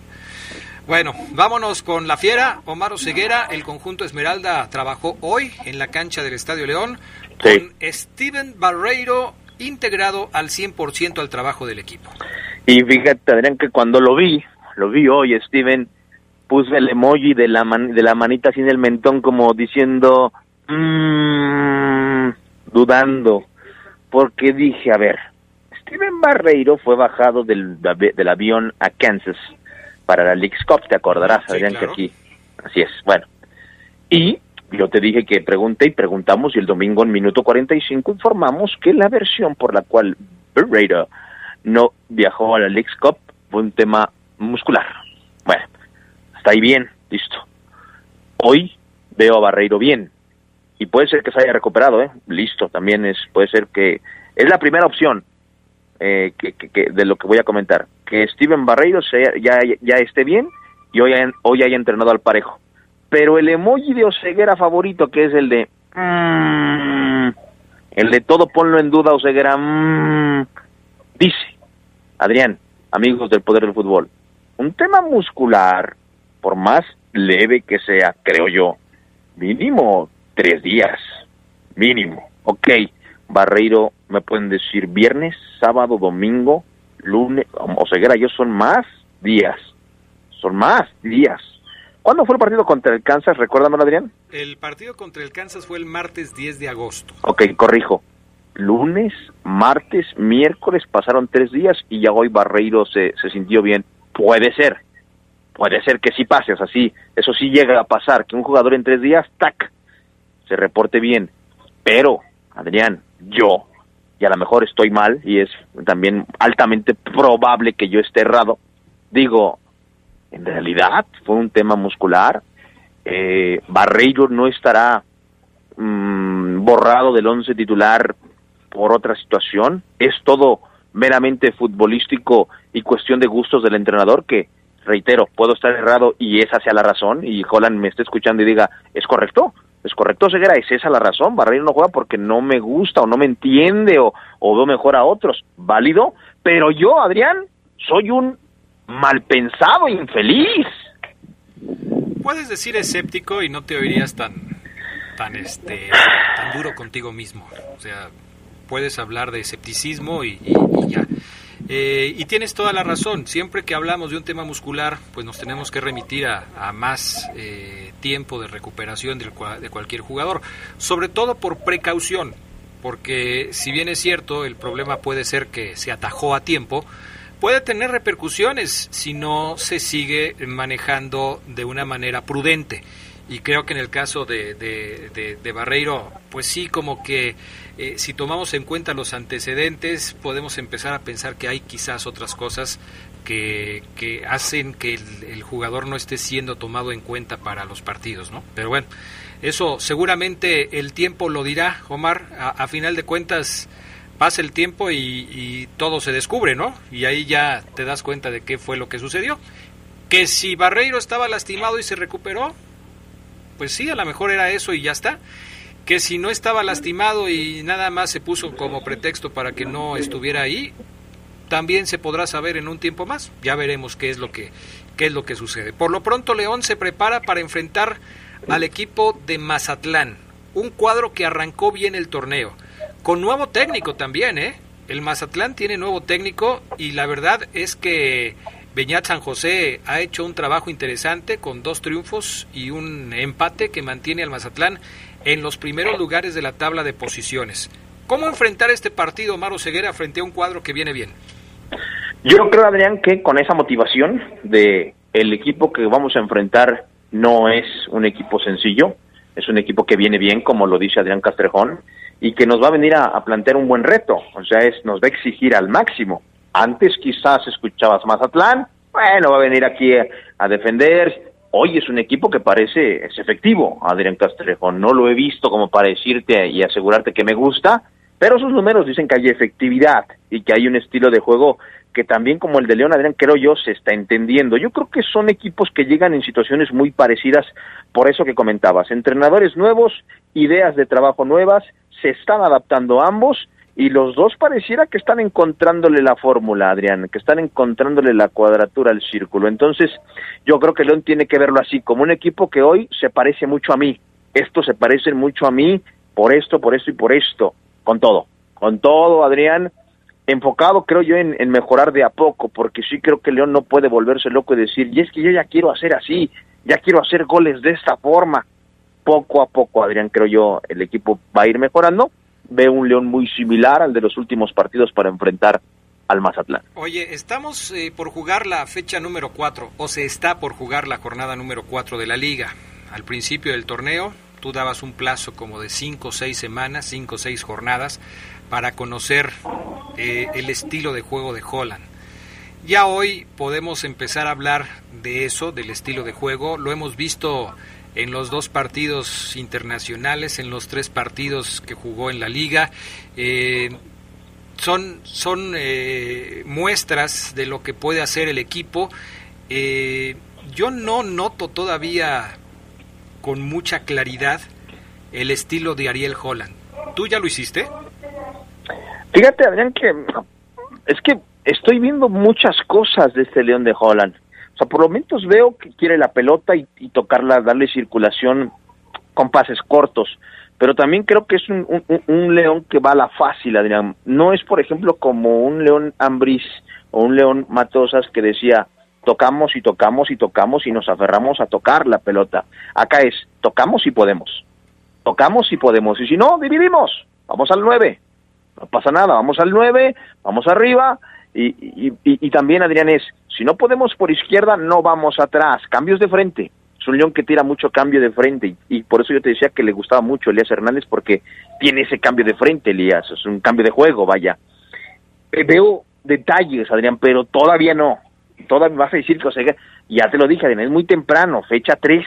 Bueno, vámonos con la fiera. Omar Oseguera, el conjunto Esmeralda trabajó hoy en la cancha del Estadio León Sí. con Steven Barreiro integrado al 100% al trabajo del equipo. Y fíjate, Adrián, que cuando lo vi, lo vi hoy, Steven, puse el emoji de la, man- de la manita sin el mentón como diciendo, "Mm", dudando, porque dije, a ver, Steven Barreiro fue bajado del, del avión a Kansas para la League's Cup, te acordarás, Sí, Adrián, claro. que aquí, así es, bueno. Y yo te dije que pregunté y preguntamos y el domingo en minuto 45 informamos que la versión por la cual Barreiro no viajó a la League's Cup fue un tema muscular. Hasta ahí bien, listo. Hoy veo a Barreiro bien y puede ser que se haya recuperado, ¿eh? Listo, también es puede ser que es la primera opción eh, que, de lo que voy a comentar, que Steven Barreiro se- ya, ya esté bien y hoy, hoy haya entrenado al parejo. Pero el emoji de Oseguera favorito, que es el de... mm, el de todo ponlo en duda, Oseguera, mm, dice, Adrián, amigos del poder del fútbol, un tema muscular, por más leve que sea, creo yo, mínimo tres días, mínimo. Ok, Barreiro, me pueden decir viernes, sábado, domingo, lunes, o Ceguera, yo son más días, son más días. ¿Cuándo fue el partido contra el Kansas? Recuérdamelo, Adrián. El partido contra el Kansas fue el martes 10 de agosto. Ok, corrijo. Lunes, martes, miércoles, pasaron tres días y ya hoy Barreiro se, se sintió bien. Puede ser, puede ser que sí pase, o sea, sí, eso sí llega a pasar, que un jugador en tres días, tac, se reporte bien. Pero, Adrián, yo, y a lo mejor estoy mal, y es también altamente probable que yo esté errado, digo, en realidad fue un tema muscular, eh, Barreiro no estará mm, borrado del once titular por otra situación, es todo meramente futbolístico y cuestión de gustos del entrenador que, reitero, puedo estar errado y esa sea la razón y Holland me esté escuchando y diga, es correcto, es correcto, Ceguera, es esa la razón, Barreiro no juega porque no me gusta o no me entiende o, o veo mejor a otros, válido, pero yo, Adrián, soy un mal pensado, infeliz. Puedes decir escéptico y no te oirías tan tan este tan duro contigo mismo. O sea, puedes hablar de escepticismo y, y- y ya. Eh, y tienes toda la razón. Siempre que hablamos de un tema muscular, pues nos tenemos que remitir a, a más eh, tiempo de recuperación de cualquier jugador. Sobre todo por precaución. Porque si bien es cierto, el problema puede ser que se atajó a tiempo, puede tener repercusiones si no se sigue manejando de una manera prudente. Y creo que en el caso de, de, de- Barreiro, pues sí, como que eh, si tomamos en cuenta los antecedentes, podemos empezar a pensar que hay quizás otras cosas que, que hacen que el, el jugador no esté siendo tomado en cuenta para los partidos, ¿no? Pero bueno, eso seguramente el tiempo lo dirá, Omar. A, a final de cuentas, pasa el tiempo y, y todo se descubre, ¿no? Y ahí ya te das cuenta de qué fue lo que sucedió. Que si Barreiro estaba lastimado y se recuperó, pues sí, a lo mejor era eso y ya está. Que si no estaba lastimado y nada más se puso como pretexto para que no estuviera ahí, también se podrá saber en un tiempo más. Ya veremos qué es lo que qué es lo que sucede. Por lo pronto León se prepara para enfrentar al equipo de Mazatlán, un cuadro que arrancó bien el torneo, con nuevo técnico también, ¿eh? El Mazatlán tiene nuevo técnico y la verdad es que Beñat San José ha hecho un trabajo interesante con dos triunfos y un empate que mantiene al Mazatlán en los primeros lugares de la tabla de posiciones. ¿Cómo enfrentar este partido, Maro Ceguera, frente a un cuadro que viene bien? Yo creo, Adrián, que con esa motivación de el equipo que vamos a enfrentar no es un equipo sencillo, es un equipo que viene bien, como lo dice Adrián Castrejón, y que nos va a venir a, plantear un buen reto, o sea, es, nos va a exigir al máximo. Antes quizás escuchabas Mazatlán, bueno, va a venir aquí a, defender. Hoy es un equipo que parece es efectivo, Adrián Castrejón. No lo he visto como para decirte y asegurarte que me gusta, pero sus números dicen que hay efectividad y que hay un estilo de juego que también como el de León Adrián creo yo se está entendiendo. Yo creo que son equipos que llegan en situaciones muy parecidas por eso que comentabas. Entrenadores nuevos, ideas de trabajo nuevas, se están adaptando ambos y los dos pareciera que están encontrándole la fórmula, Adrián, que están encontrándole la cuadratura al círculo. Entonces, yo creo que León tiene que verlo así, como un equipo que hoy se parece mucho a mí. Estos se parecen mucho a mí por esto, por esto y por esto, con todo. Con todo, Adrián, enfocado, creo yo, en, mejorar de a poco, porque sí creo que León no puede volverse loco y decir, y es que yo ya quiero hacer así, ya quiero hacer goles de esta forma. Poco a poco, Adrián, creo yo, el equipo va a ir mejorando. Ve un León muy similar al de los últimos partidos para enfrentar al Mazatlán. Oye, estamos eh, por jugar la fecha número 4, o se está por jugar la jornada número 4 de la liga. Al principio del torneo, tú dabas un plazo como de 5 o 6 semanas, 5 o 6 jornadas para conocer eh, el estilo de juego de Holland. Ya hoy podemos empezar a hablar de eso, del estilo de juego. Lo hemos visto en los dos partidos internacionales, en los tres partidos que jugó en la liga. Eh, son son eh, muestras de lo que puede hacer el equipo. yo no noto todavía con mucha claridad el estilo de Ariel Holland. ¿Tú ya lo hiciste? Fíjate, Adrián, que es que estoy viendo muchas cosas de este León de Holland. O sea, por lo menos veo que quiere la pelota y, tocarla, darle circulación con pases cortos. Pero también creo que es un, león que va a la fácil, Adrián. No es, por ejemplo, como un león Ambris o un león Matosas que decía, tocamos y tocamos y tocamos y nos aferramos a tocar la pelota. Acá es, tocamos y podemos. Tocamos y podemos. Y si no, dividimos. Vamos al 9 no pasa nada, vamos al 9, vamos arriba, y, y, también Adrián es, si no podemos por izquierda, no vamos atrás, cambios de frente. Es un león que tira mucho cambio de frente y, por eso yo te decía que le gustaba mucho Elías Hernández porque tiene ese cambio de frente, Elías, es un cambio de juego, vaya. Eh, veo detalles, Adrián, pero todavía no. Todavía vas a decir que, o sea, ya te lo dije, Adrián, es muy temprano, fecha 3,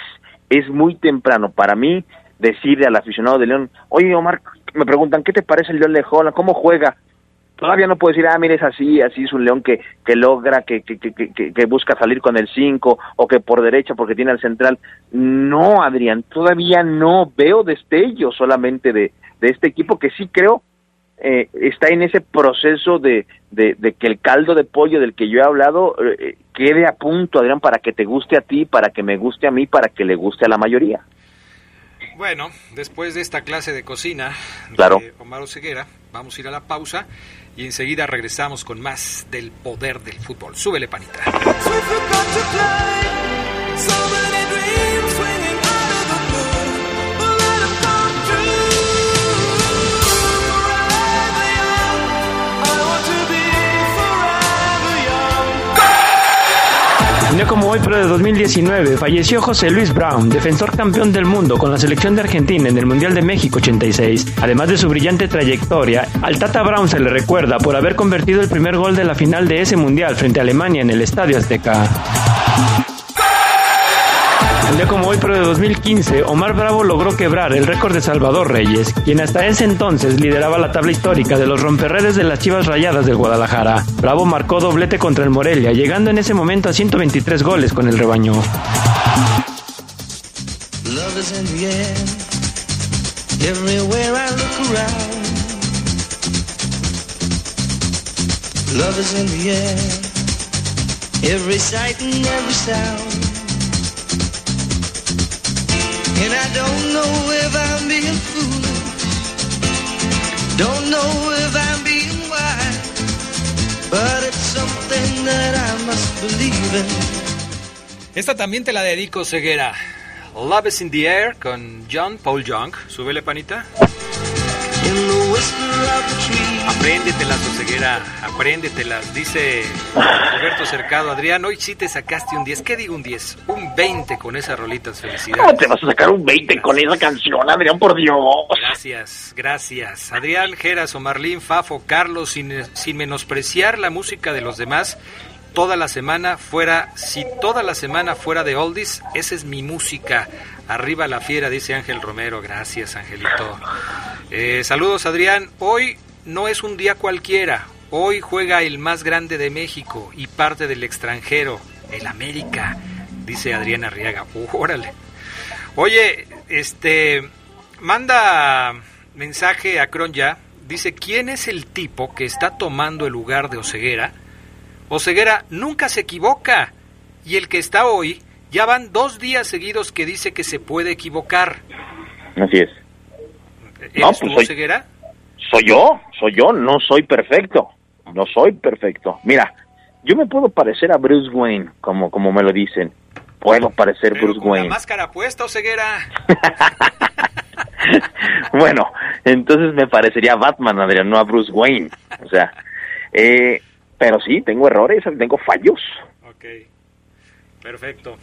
es muy temprano para mí decirle al aficionado de León, oye Omar, me preguntan, ¿qué te parece el León de Holland? ¿Cómo juega? Todavía no puedo decir, ah, mire, es así, así es un león que, que logra, que, que, que, que, busca salir con el 5 o que por derecha porque tiene al central. No, Adrián, todavía no veo destello solamente de, de este equipo que sí creo eh, está en ese proceso de, de, que el caldo de pollo del que yo he hablado eh, quede a punto, Adrián, para que te guste a ti, para que me guste a mí, para que le guste a la mayoría. Bueno, después de esta clase de cocina claro. de Omar vamos a ir a la pausa y enseguida regresamos con más del poder del fútbol. Súbele, panita. Día como hoy, pero de 2019, falleció José Luis Brown, defensor campeón del mundo con la selección de Argentina en el Mundial de México 86. Además de su brillante trayectoria, al Tata Brown se le recuerda por haber convertido el primer gol de la final de ese Mundial frente a Alemania en el Estadio Azteca. Un día como hoy, pero de 2015, Omar Bravo logró quebrar el récord de Salvador Reyes, quien hasta ese entonces lideraba la tabla histórica de los romperredes de las Chivas Rayadas del Guadalajara. Bravo marcó doblete contra el Morelia, llegando en ese momento a 123 goles con el rebaño. Love is. Every sight and every sound. And I don't know if I'm being. But it's something that I must believe in. Esta también te la dedico, Ceguera. Love is in the air con John Paul Young. Súbele, panita. Apréndetelas, Ceguera. Apréndetelas. Dice Roberto Cercado. Adrián, hoy sí te sacaste un 10. ¿Qué digo un 10? Un 20 con esas rolitas. ¿Cómo Felicidades. te vas a sacar un 20 con esa canción, Adrián, por Dios? Gracias, gracias. Adrián, Geras, Omarlín, Fafo, Carlos, sin, sin menospreciar la música de los demás, toda la semana fuera, si toda la semana fuera de oldies, esa es mi música. Arriba la fiera, dice Ángel Romero. Gracias, Angelito. Eh, saludos, Adrián. Hoy no es un día cualquiera. Hoy juega el más grande de México y parte del extranjero, el América, dice Adrián Arriaga. órale. Oye, este, manda mensaje a Cronja. Dice, ¿quién es el tipo que está tomando el lugar de Oceguera? Oceguera nunca se equivoca. Y el que está hoy, ya van dos días seguidos que dice que se puede equivocar. Así es. ¿Eres No, pues tú, soy- Oceguera? Soy yo, soy yo, no soy perfecto. No soy perfecto. Mira, yo me puedo parecer a Bruce Wayne, como, como me lo dicen. Puedo parecer Pero Bruce con la Wayne. máscara puesta, Oceguera. bueno, entonces me parecería a Batman, Adrián, no a Bruce Wayne. O sea, eh, pero sí, tengo errores, tengo fallos. Ok, perfecto.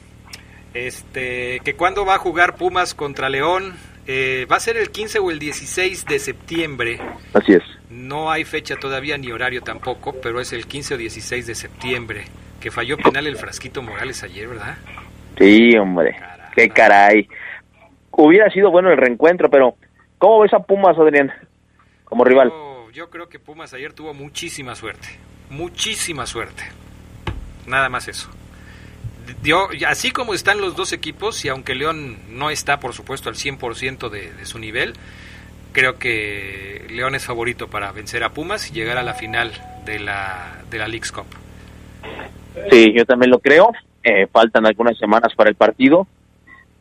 Este, que cuándo va a jugar Pumas contra León? Eh, va a ser el 15 o el 16 de septiembre. Así es. No hay fecha todavía ni horario tampoco, pero es el 15 o 16 de septiembre. Que falló penal el Frasquito Morales ayer, ¿verdad? Sí, hombre. Caramba. Qué caray. Hubiera sido bueno el reencuentro, pero ¿cómo ves a Pumas, Adrián? Como rival. Yo creo que Pumas ayer tuvo muchísima suerte. Muchísima suerte. Nada más eso. Así como están los dos equipos, y aunque León no está, por supuesto, al 100% de, de su nivel, creo que León es favorito para vencer a Pumas y llegar a la final de la, de la League's Cup. Sí, yo también lo creo. Eh, faltan algunas semanas para el partido,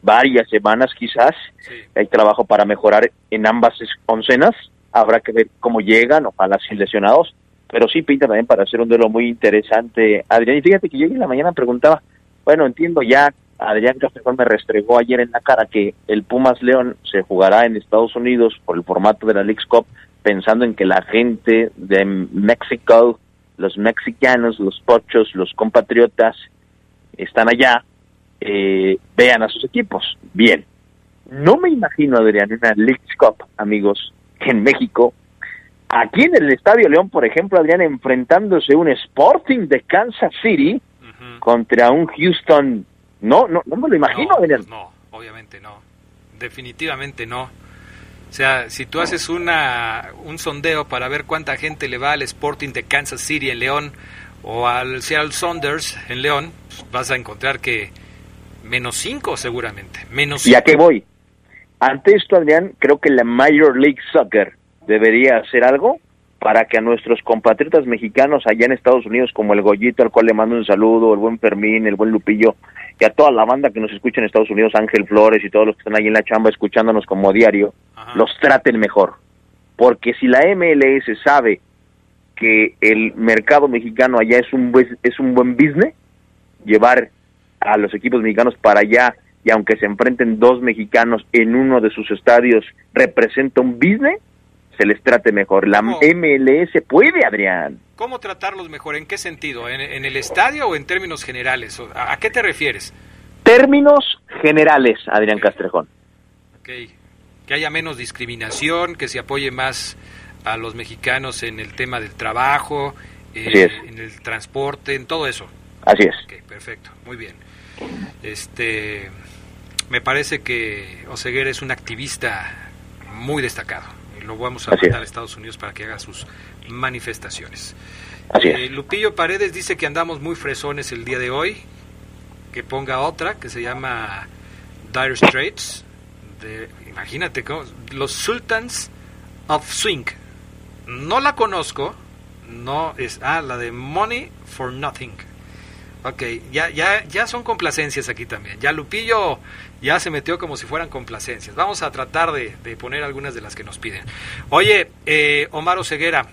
varias semanas quizás. Sí. Hay trabajo para mejorar en ambas oncenas. Habrá que ver cómo llegan, ojalá sin lesionados. Pero sí pinta también para hacer un duelo muy interesante. Adrián, y fíjate que yo en la mañana preguntaba, bueno, entiendo ya, Adrián Castrejón me restregó ayer en la cara que el Pumas León se jugará en Estados Unidos por el formato de la League's Cup, pensando en que la gente de México, los mexicanos, los pochos, los compatriotas, están allá, eh, vean a sus equipos. Bien, no me imagino, Adrián, una League's Cup, amigos, en México. Aquí en el Estadio León, por ejemplo, Adrián, enfrentándose un Sporting de Kansas City. Contra un Houston. No, no, no me lo imagino, no, no, obviamente no. Definitivamente no. O sea, si tú haces una, un sondeo para ver cuánta gente le va al Sporting de Kansas City en León o al Seattle Saunders en León, pues vas a encontrar que menos cinco seguramente. Menos ¿Y a cinco. qué voy? Ante esto, Adrián, creo que la Major League Soccer debería hacer algo para que a nuestros compatriotas mexicanos allá en Estados Unidos, como el Goyito, al cual le mando un saludo, el buen Fermín, el buen Lupillo, y a toda la banda que nos escucha en Estados Unidos, Ángel Flores y todos los que están ahí en la chamba escuchándonos como diario, Ajá. los traten mejor. Porque si la MLS sabe que el mercado mexicano allá es un buen, es un buen business, llevar a los equipos mexicanos para allá y aunque se enfrenten dos mexicanos en uno de sus estadios representa un business, se les trate mejor. La ¿Cómo? MLS puede, Adrián. ¿Cómo tratarlos mejor? ¿En qué sentido? ¿En, en el estadio o en términos generales? ¿A, qué te refieres? Términos generales, Adrián Castrejón. Ok. Que haya menos discriminación, que se apoye más a los mexicanos en el tema del trabajo, eh, en el transporte, en todo eso. Así es. Perfecto, muy bien. Este, me parece que Oseguera es un activista muy destacado. Lo vamos a Así es. mandar a Estados Unidos para que haga sus manifestaciones. Así Eh. Lupillo Paredes dice que andamos muy fresones el día de hoy. Que ponga otra que se llama Dire Straits. De, imagínate, cómo- los Sultans of Swing. No la conozco. No es. Ah, la de Money for Nothing. Ok, ya, ya, ya son complacencias aquí también. Ya Lupillo ya se metió como si fueran complacencias. Vamos a tratar de, de poner algunas de las que nos piden. Oye, eh, Omar Oseguera,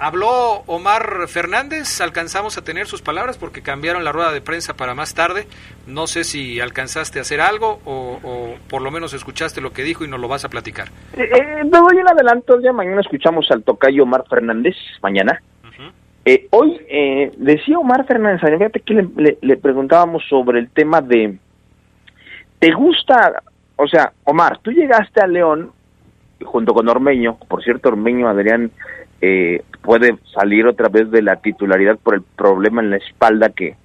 Habló Omar Fernández, alcanzamos a tener sus palabras porque cambiaron la rueda de prensa para más tarde. No sé si alcanzaste a hacer algo o, o por lo menos escuchaste lo que dijo y nos lo vas a platicar. Eh, eh, me doy en adelanto, mañana escuchamos al tocayo Omar Fernández, mañana. Eh, hoy eh, decía Omar Fernández, fíjate que le, le- le preguntábamos sobre el tema de, ¿te gusta? O sea, Omar, tú llegaste a León junto con Ormeño, por cierto, Ormeño, Adrián, eh, puede salir otra vez de la titularidad por el problema en la espalda que,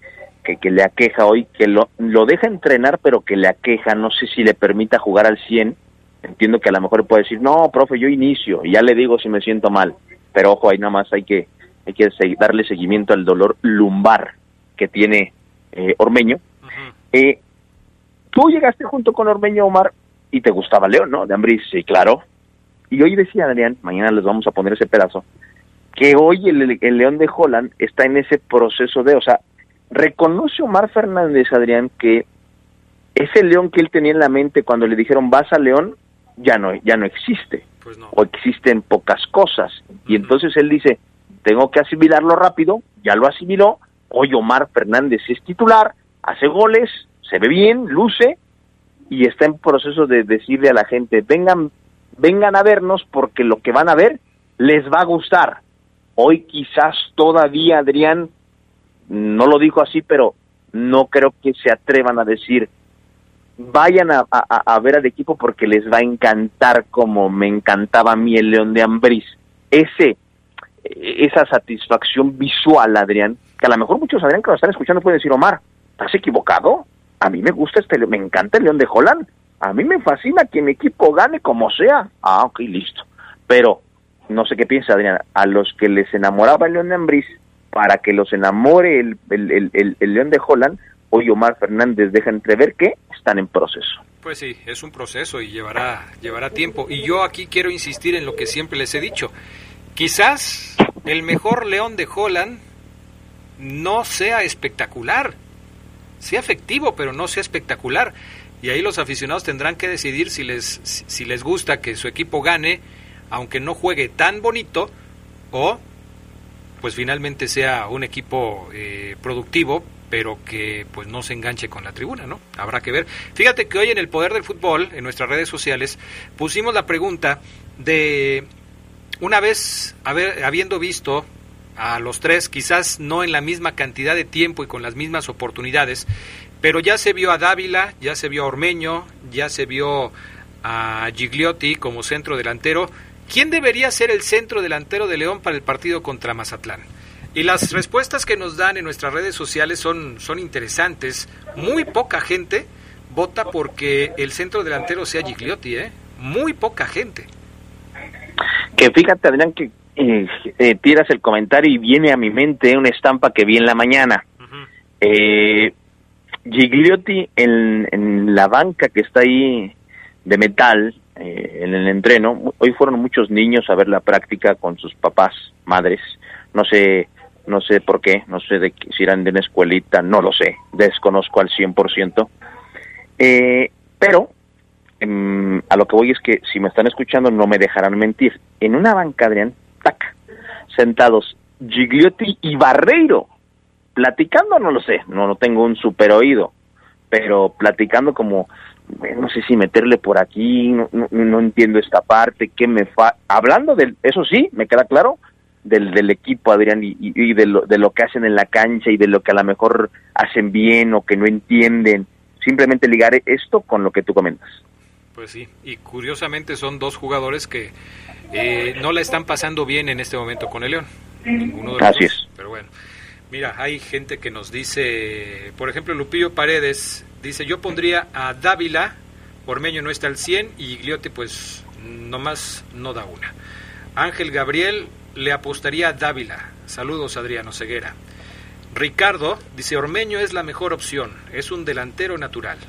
que, que le aqueja hoy, que lo, lo deja entrenar, pero que le aqueja, no sé si le permita jugar al 100. Entiendo que a lo mejor puede decir, no, profe, yo inicio, y ya le digo si me siento mal, pero ojo, ahí nada más hay que, hay que darle seguimiento al dolor lumbar que tiene eh, Ormeño. Eh, tú llegaste junto con Ormeño Omar y te gustaba León, ¿no? De Ambris, sí, claro. Y hoy decía Adrián, mañana les vamos a poner ese pedazo, que hoy el, el León de Holland está en ese proceso de, o sea, reconoce Omar Fernández, Adrián, que ese León que él tenía en la mente cuando le dijeron vas a León, ya no, ya no existe Pues no. o existen pocas cosas. Y entonces él dice, tengo que asimilarlo rápido, ya lo asimiló, hoy Omar Fernández es titular, hace goles, se ve bien, luce, y está en proceso de decirle a la gente, vengan, vengan a vernos porque lo que van a ver les va a gustar. Hoy quizás todavía Adrián, no lo dijo así, pero no creo que se atrevan a decir, vayan a, a- a ver al equipo porque les va a encantar como me encantaba a mí el León de Ambriz. Ese, esa satisfacción visual, Adrián, que a lo mejor muchos Adrián que lo están escuchando pueden decir, Omar, ¿estás equivocado? A mí me gusta este, me encanta el León de Holland. A mí me fascina que mi equipo gane como sea. Ah, ok, listo. Pero, no sé qué piensa Adrián, a los que les enamoraba el León de Ambriz, para que los enamore el, el, el- León de Holland, hoy Omar Fernández deja entrever que están en proceso. Pues sí, es un proceso y llevará, llevará tiempo. Y yo aquí quiero insistir en lo que siempre les he dicho. Quizás el mejor León de Holland no sea espectacular, sea efectivo, pero no sea espectacular. Y ahí los aficionados tendrán que decidir si les, si, les gusta que su equipo gane, aunque no juegue tan bonito, o pues finalmente sea un equipo eh, productivo, pero que pues no se enganche con la tribuna, ¿no? Habrá que ver. Fíjate que hoy en el Poder del Fútbol, en nuestras redes sociales, pusimos la pregunta de una vez haber, habiendo visto a los tres, quizás no en la misma cantidad de tiempo y con las mismas oportunidades, pero ya se vio a Dávila, ya se vio a Ormeño, ya se vio a Gigliotti como centro delantero. ¿Quién debería ser el centro delantero de León para el partido contra Mazatlán? Y las respuestas que nos dan en nuestras redes sociales son, son interesantes. Muy poca gente vota porque el centro delantero sea Gigliotti, ¿eh? Muy poca gente. Que fíjate, Adrián, que eh, eh, tiras el comentario y viene a mi mente una estampa que vi en la mañana. Eh, Gigliotti en, en la banca que está ahí de metal, eh, en el entreno, hoy fueron muchos niños a ver la práctica con sus papás, madres, no sé, no sé por qué, no sé de qué- si eran de una escuelita, no lo sé, desconozco al 100%, eh, pero em, a lo que voy es que si me están escuchando no me dejarán mentir, en una banca, Adrián, tac, sentados Gigliotti y Barreiro, platicando no lo sé, no, no tengo un super oído, pero platicando como, no sé si meterle por aquí, no, no, entiendo esta parte, qué me fa... Hablando del, eso sí, me queda claro, del, del equipo, Adrián, y- y de, lo, de lo que hacen en la cancha y de lo que a lo mejor hacen bien o que no entienden. Simplemente ligar esto con lo que tú comentas. Pues sí, y curiosamente son dos jugadores que eh, no la están pasando bien en este momento con el León. Ninguno de los Así dos. es. Pero bueno, mira, hay gente que nos dice, por ejemplo, Lupillo Paredes dice, yo pondría a Dávila, Ormeño no está al 100 y Gliote pues nomás no da una. Ángel Gabriel le apostaría a Dávila. Saludos Adriano Ceguera. Ricardo dice, Ormeño es la mejor opción, es un delantero natural.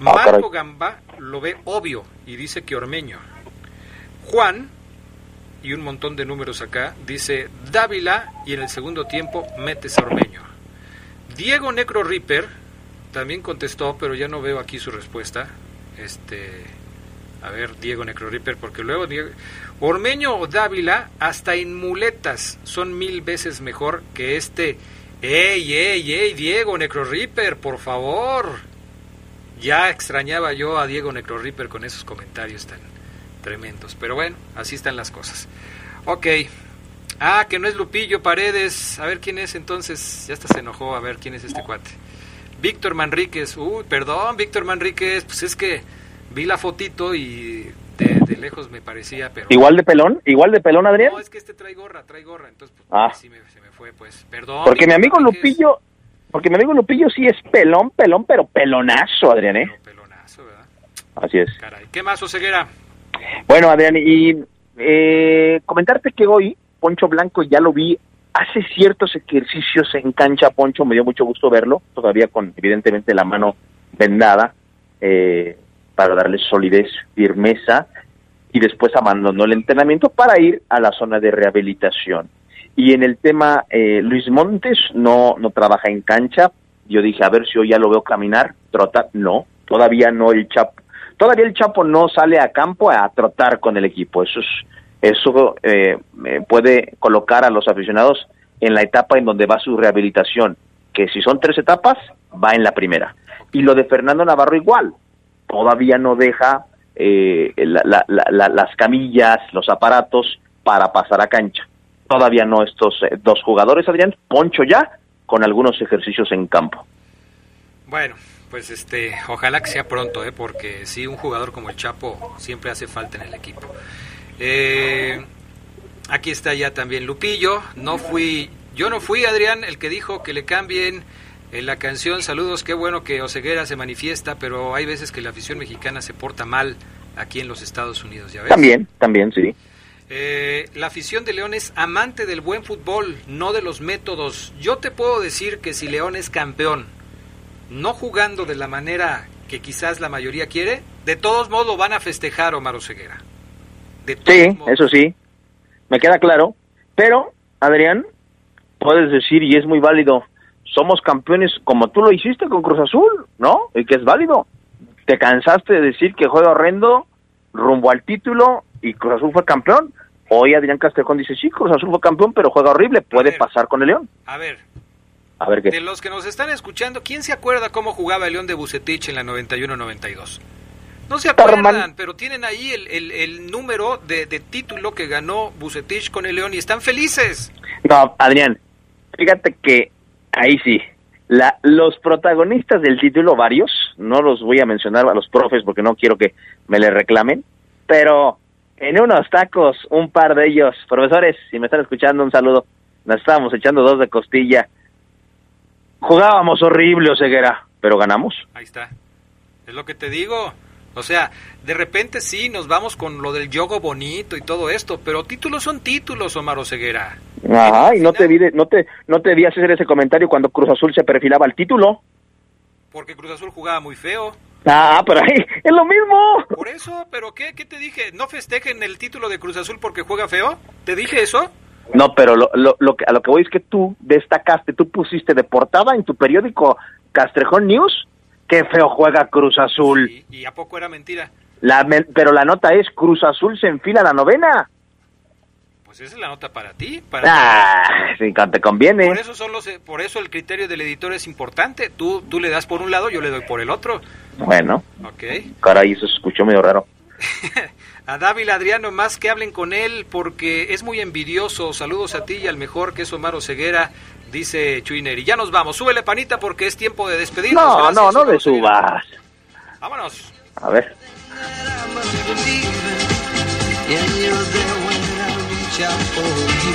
Marco Gamba lo ve obvio y dice que Ormeño. Juan, y un montón de números acá, dice Dávila y en el segundo tiempo metes a Ormeño. Diego Necro Ripper también contestó, pero ya no veo aquí su respuesta. Este, a ver, Diego Necro Ripper, porque luego Diego, Ormeño o Dávila, hasta en muletas, son mil veces mejor que este. ¡Ey, ey, ey, Diego Necro Ripper, por favor! Ya extrañaba yo a Diego Necroripper con esos comentarios tan tremendos. Pero bueno, así están las cosas. Ok. Ah, que no es Lupillo Paredes. A ver quién es entonces. Ya hasta se enojó. A ver quién es este cuate. Víctor Manríquez. Uy, perdón, Víctor Manríquez. Pues es que vi la fotito y de, lejos me parecía, pero... ¿Igual de pelón? ¿Igual de pelón, Adrián? No, es que este trae gorra, trae gorra. Entonces, pues, ah. sí me, se me fue, pues. Perdón. Porque mi amigo Lupillo porque mi amigo Lupillo sí es pelón, pelón, pero pelonazo, Adrián, ¿eh? pelonazo, ¿verdad? Así es. Caray. ¿Qué más, Oseguera? Bueno, Adrián, y eh, comentarte que hoy Poncho Blanco ya lo vi, hace ciertos ejercicios en cancha, Poncho, me dio mucho gusto verlo, todavía con evidentemente la mano vendada, eh, para darle solidez, firmeza, y después abandonó el entrenamiento para ir a la zona de rehabilitación. Y en el tema, eh, Luis Montes no, no trabaja en cancha. Yo dije, a ver si hoy ya lo veo caminar, trotar. No, todavía no el Chapo. Todavía el Chapo no sale a campo a trotar con el equipo. Eso es, eso eh, puede colocar a los aficionados en la etapa en donde va su rehabilitación, que si son tres etapas, va en la primera. Y lo de Fernando Navarro igual, todavía no deja eh, las camillas, los aparatos para pasar a cancha todavía no estos eh, dos jugadores, Adrián, Poncho ya, con algunos ejercicios en campo. Bueno, pues este, ojalá que sea pronto, ¿eh? porque sí, un jugador como el Chapo siempre hace falta en el equipo. Eh, aquí está ya también Lupillo, no fui, yo no fui Adrián el que dijo que le cambien en la canción Saludos, qué bueno que Oseguera se manifiesta, pero hay veces que la afición mexicana se porta mal aquí en los Estados Unidos, ¿ya ves? También, también, sí. Eh, la afición de León es amante del buen fútbol, no de los métodos. Yo te puedo decir que si León es campeón, no jugando de la manera que quizás la mayoría quiere, de todos modos lo van a festejar Omar Oseguera. sí, eso sí, me queda claro. Pero, Adrián, puedes decir, y es muy válido, somos campeones como tú lo hiciste con Cruz Azul, ¿no? Y que es válido. Te cansaste de decir que juega horrendo rumbo al título y Cruz Azul fue campeón. Hoy Adrián Castrejón dice, sí, Cruz Azul fue campeón, pero juega horrible, puede pasar con el León. A ver. A ver qué. De los que nos están escuchando, ¿quién se acuerda cómo jugaba el León de Bucetich en la 91-92? No se acuerdan, pero tienen ahí el, el, número de, de, título que ganó Bucetich con el León y están felices. No, Adrián, fíjate que ahí sí. La, los protagonistas del título, varios, no los voy a mencionar a los profes porque no quiero que me le reclamen, pero en unos tacos, un par de ellos. Profesores, si me están escuchando, un saludo. Nos estábamos echando dos de costilla. Jugábamos horrible, Ceguera, pero ganamos. Ahí está. Es lo que te digo. O sea, de repente sí, nos vamos con lo del yogo bonito y todo esto, pero títulos son títulos, Omar Ceguera. Ajá, y no te, vi, no, te, no te vi hacer ese comentario cuando Cruz Azul se perfilaba al título. Porque Cruz Azul jugaba muy feo. Ah, pero ahí es lo mismo. Por eso, pero ¿qué, qué te dije? ¿No festejen el título de Cruz Azul porque juega feo? ¿Te dije eso? No, pero lo, lo, que, a lo que voy es que tú destacaste, tú pusiste de portada en tu periódico Castrejón News, qué feo juega Cruz Azul. ¿Y a poco era mentira? La, pero la nota es Cruz Azul se enfila a la novena. Pues esa es la nota para ti. Para ah, sí, te conviene. Por eso, son los, por eso el criterio del editor es importante. Tú, tú le das por un lado, yo le doy por el otro. Bueno. Ok. Caray, eso se escuchó medio raro. a Dávila Adriano, más que hablen con él porque es muy envidioso. Saludos a ti y al mejor que es Omar Ceguera, dice Chuineri. Ya nos vamos. Súbele panita porque es tiempo de despedirnos. No, no, no le subas. Vámonos. A ver. out for you.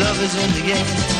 Love is in the air.